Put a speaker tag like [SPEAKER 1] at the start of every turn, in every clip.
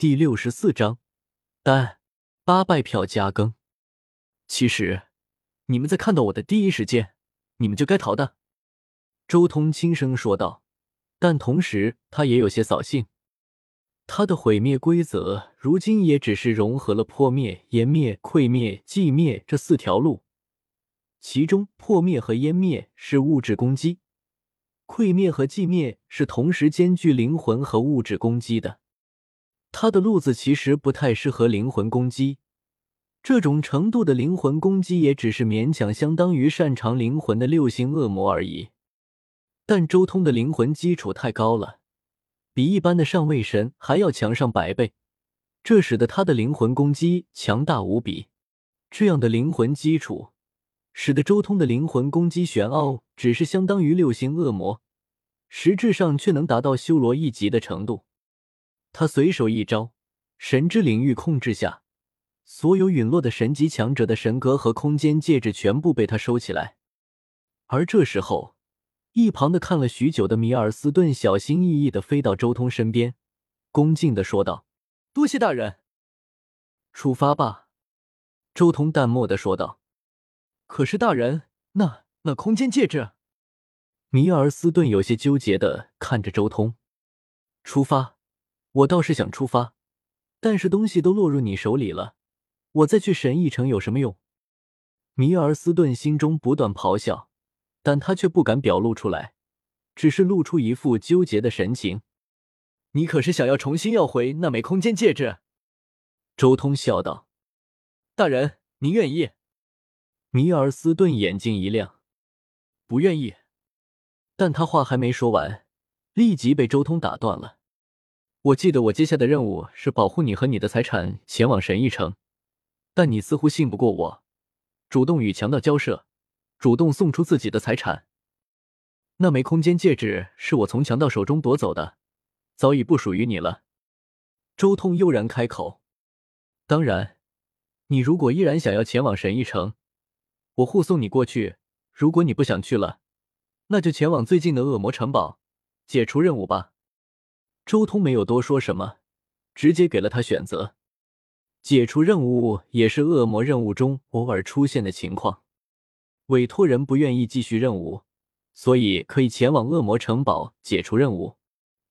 [SPEAKER 1] 第六十四章，但八败票加更。其实，你们在看到我的第一时间，你们就该逃的。周通轻声说道，但同时他也有些扫兴。他的毁灭规则如今也只是融合了破灭、湮灭、溃灭、寂灭这四条路，其中破灭和湮灭是物质攻击，溃灭和寂灭是同时兼具灵魂和物质攻击的。他的路子其实不太适合灵魂攻击，这种程度的灵魂攻击也只是勉强相当于擅长灵魂的六星恶魔而已。但周通的灵魂基础太高了，比一般的上位神还要强上百倍，这使得他的灵魂攻击强大无比。这样的灵魂基础，使得周通的灵魂攻击玄奥只是相当于六星恶魔，实质上却能达到修罗一级的程度。他随手一招，神之领域控制下，所有陨落的神级强者的神格和空间戒指全部被他收起来。而这时候，一旁的看了许久的米尔斯顿小心翼翼的飞到周通身边，恭敬的说道：“多谢大人。”出发吧，周通淡漠的说道。可是大人，那那空间戒指？米尔斯顿有些纠结的看着周通。出发。我倒是想出发，但是东西都落入你手里了，我再去神翼城有什么用？米尔斯顿心中不断咆哮，但他却不敢表露出来，只是露出一副纠结的神情。你可是想要重新要回那枚空间戒指？周通笑道：“大人，您愿意？”米尔斯顿眼睛一亮：“不愿意。”但他话还没说完，立即被周通打断了。我记得我接下的任务是保护你和你的财产前往神翼城，但你似乎信不过我，主动与强盗交涉，主动送出自己的财产。那枚空间戒指是我从强盗手中夺走的，早已不属于你了。周通悠然开口。当然，你如果依然想要前往神翼城，我护送你过去；如果你不想去了，那就前往最近的恶魔城堡，解除任务吧。周通没有多说什么，直接给了他选择。解除任务也是恶魔任务中偶尔出现的情况。委托人不愿意继续任务，所以可以前往恶魔城堡解除任务。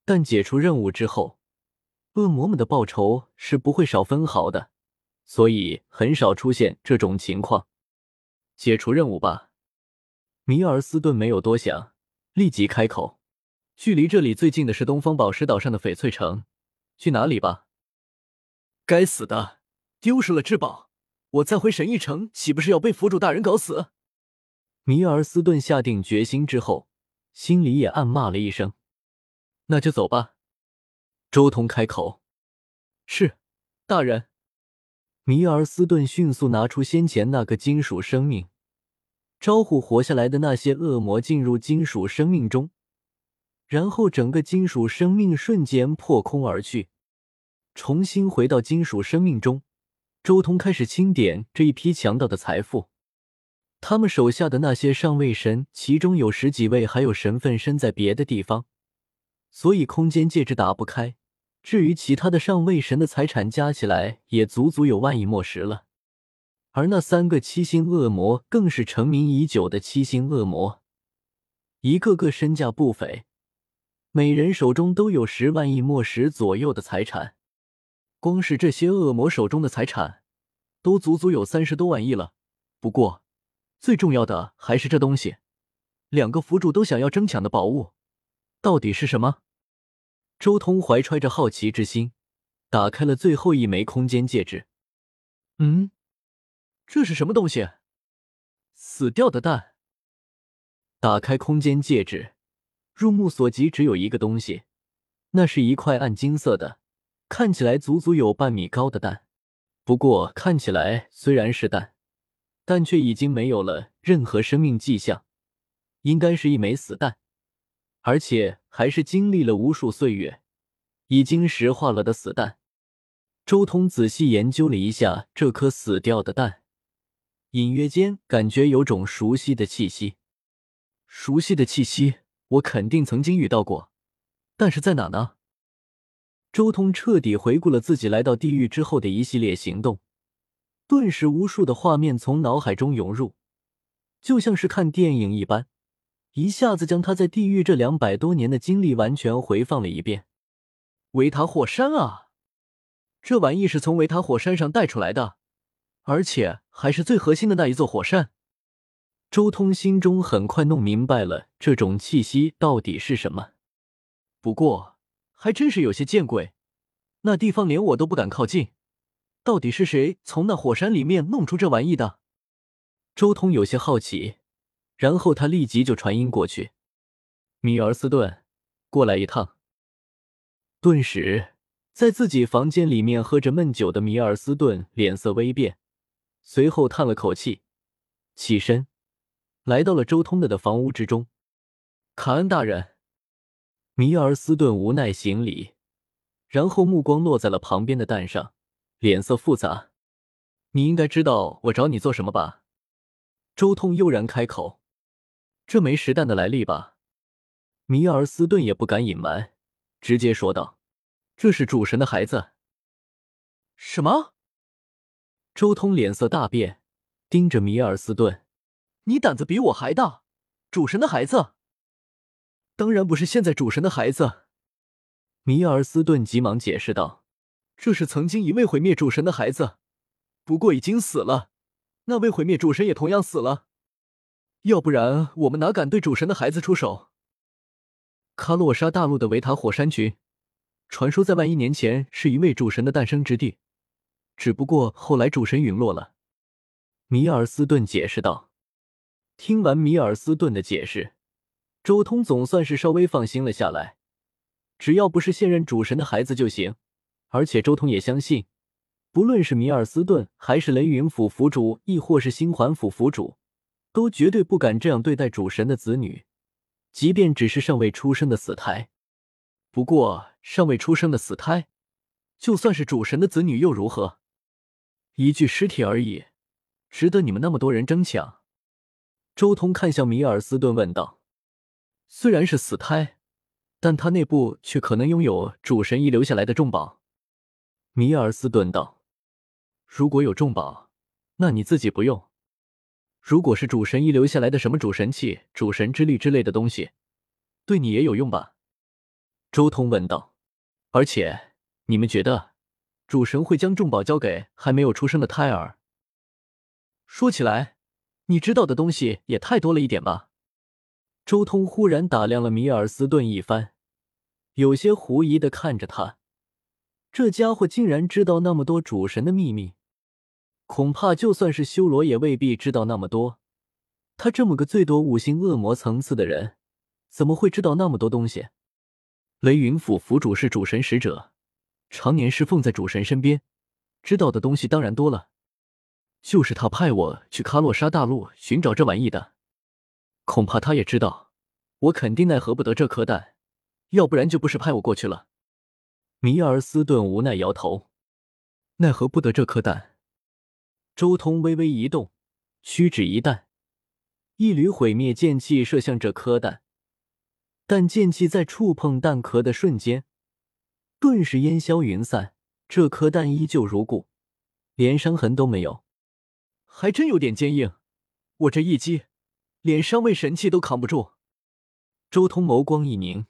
[SPEAKER 1] 但解除任务之后，恶魔们的报酬是不会少分毫的，所以很少出现这种情况。解除任务吧。米尔斯顿没有多想，立即开口。距离这里最近的是东方宝石岛上的翡翠城，去哪里吧？该死的，丢失了至宝，我再回神域城，岂不是要被府主大人搞死？米尔斯顿下定决心之后，心里也暗骂了一声。那就走吧。周通开口：“是，大人。”米尔斯顿迅速拿出先前那个金属生命，招呼活下来的那些恶魔进入金属生命中。然后，整个金属生命瞬间破空而去，重新回到金属生命中。周通开始清点这一批强盗的财富。他们手下的那些上位神，其中有十几位还有神分身在别的地方，所以空间戒指打不开。至于其他的上位神的财产加起来，也足足有万亿墨石了。而那三个七星恶魔更是成名已久的七星恶魔，一个个身价不菲。每人手中都有十万亿墨石左右的财产，光是这些恶魔手中的财产，都足足有三十多万亿了。不过，最重要的还是这东西，两个府主都想要争抢的宝物，到底是什么？周通怀揣着好奇之心，打开了最后一枚空间戒指。嗯，这是什么东西？死掉的蛋。打开空间戒指。入目所及，只有一个东西，那是一块暗金色的，看起来足足有半米高的蛋。不过看起来虽然是蛋，但却已经没有了任何生命迹象，应该是一枚死蛋，而且还是经历了无数岁月，已经石化了的死蛋。周通仔细研究了一下这颗死掉的蛋，隐约间感觉有种熟悉的气息，熟悉的气息。我肯定曾经遇到过，但是在哪呢？周通彻底回顾了自己来到地狱之后的一系列行动，顿时无数的画面从脑海中涌入，就像是看电影一般，一下子将他在地狱这两百多年的经历完全回放了一遍。维塔火山啊，这玩意是从维塔火山上带出来的，而且还是最核心的那一座火山。周通心中很快弄明白了这种气息到底是什么，不过。还真是有些见鬼，那地方连我都不敢靠近。到底是谁从那火山里面弄出这玩意的？周通有些好奇，然后他立即就传音过去：“米尔斯顿，过来一趟。”顿时，在自己房间里面喝着闷酒的米尔斯顿脸色微变，随后叹了口气，起身来到了周通的的房屋之中。卡恩大人。米尔斯顿无奈行礼，然后目光落在了旁边的蛋上，脸色复杂。你应该知道我找你做什么吧？周通悠然开口：“这枚石蛋的来历吧？”米尔斯顿也不敢隐瞒，直接说道：“这是主神的孩子。”什么？周通脸色大变，盯着米尔斯顿：“你胆子比我还大？主神的孩子？”当然不是现在主神的孩子，米尔斯顿急忙解释道：“这是曾经一位毁灭主神的孩子，不过已经死了。那位毁灭主神也同样死了，要不然我们哪敢对主神的孩子出手？”卡洛莎大陆的维塔火山群，传说在万亿年前是一位主神的诞生之地，只不过后来主神陨落了。”米尔斯顿解释道。听完米尔斯顿的解释。周通总算是稍微放心了下来，只要不是现任主神的孩子就行。而且周通也相信，不论是米尔斯顿，还是雷云府府主，亦或是星环府府主，都绝对不敢这样对待主神的子女，即便只是尚未出生的死胎。不过，尚未出生的死胎，就算是主神的子女又如何？一具尸体而已，值得你们那么多人争抢？周通看向米尔斯顿问道。虽然是死胎，但他内部却可能拥有主神遗留下来的重宝。米尔斯顿道：“如果有重宝，那你自己不用；如果是主神遗留下来的什么主神器、主神之力之类的东西，对你也有用吧？”周通问道。“而且，你们觉得主神会将重宝交给还没有出生的胎儿？说起来，你知道的东西也太多了一点吧？”周通忽然打量了米尔斯顿一番，有些狐疑的看着他。这家伙竟然知道那么多主神的秘密，恐怕就算是修罗也未必知道那么多。他这么个最多五星恶魔层次的人，怎么会知道那么多东西？雷云府府主是主神使者，常年侍奉在主神身边，知道的东西当然多了。就是他派我去卡洛莎大陆寻找这玩意的。恐怕他也知道，我肯定奈何不得这颗蛋，要不然就不是派我过去了。米尔斯顿无奈摇头，奈何不得这颗蛋。周通微微一动，屈指一弹，一缕毁灭剑气射向这颗蛋，但剑气在触碰蛋壳的瞬间，顿时烟消云散。这颗蛋依旧如故，连伤痕都没有，还真有点坚硬。我这一击。连上位神器都扛不住。周通眸光一凝，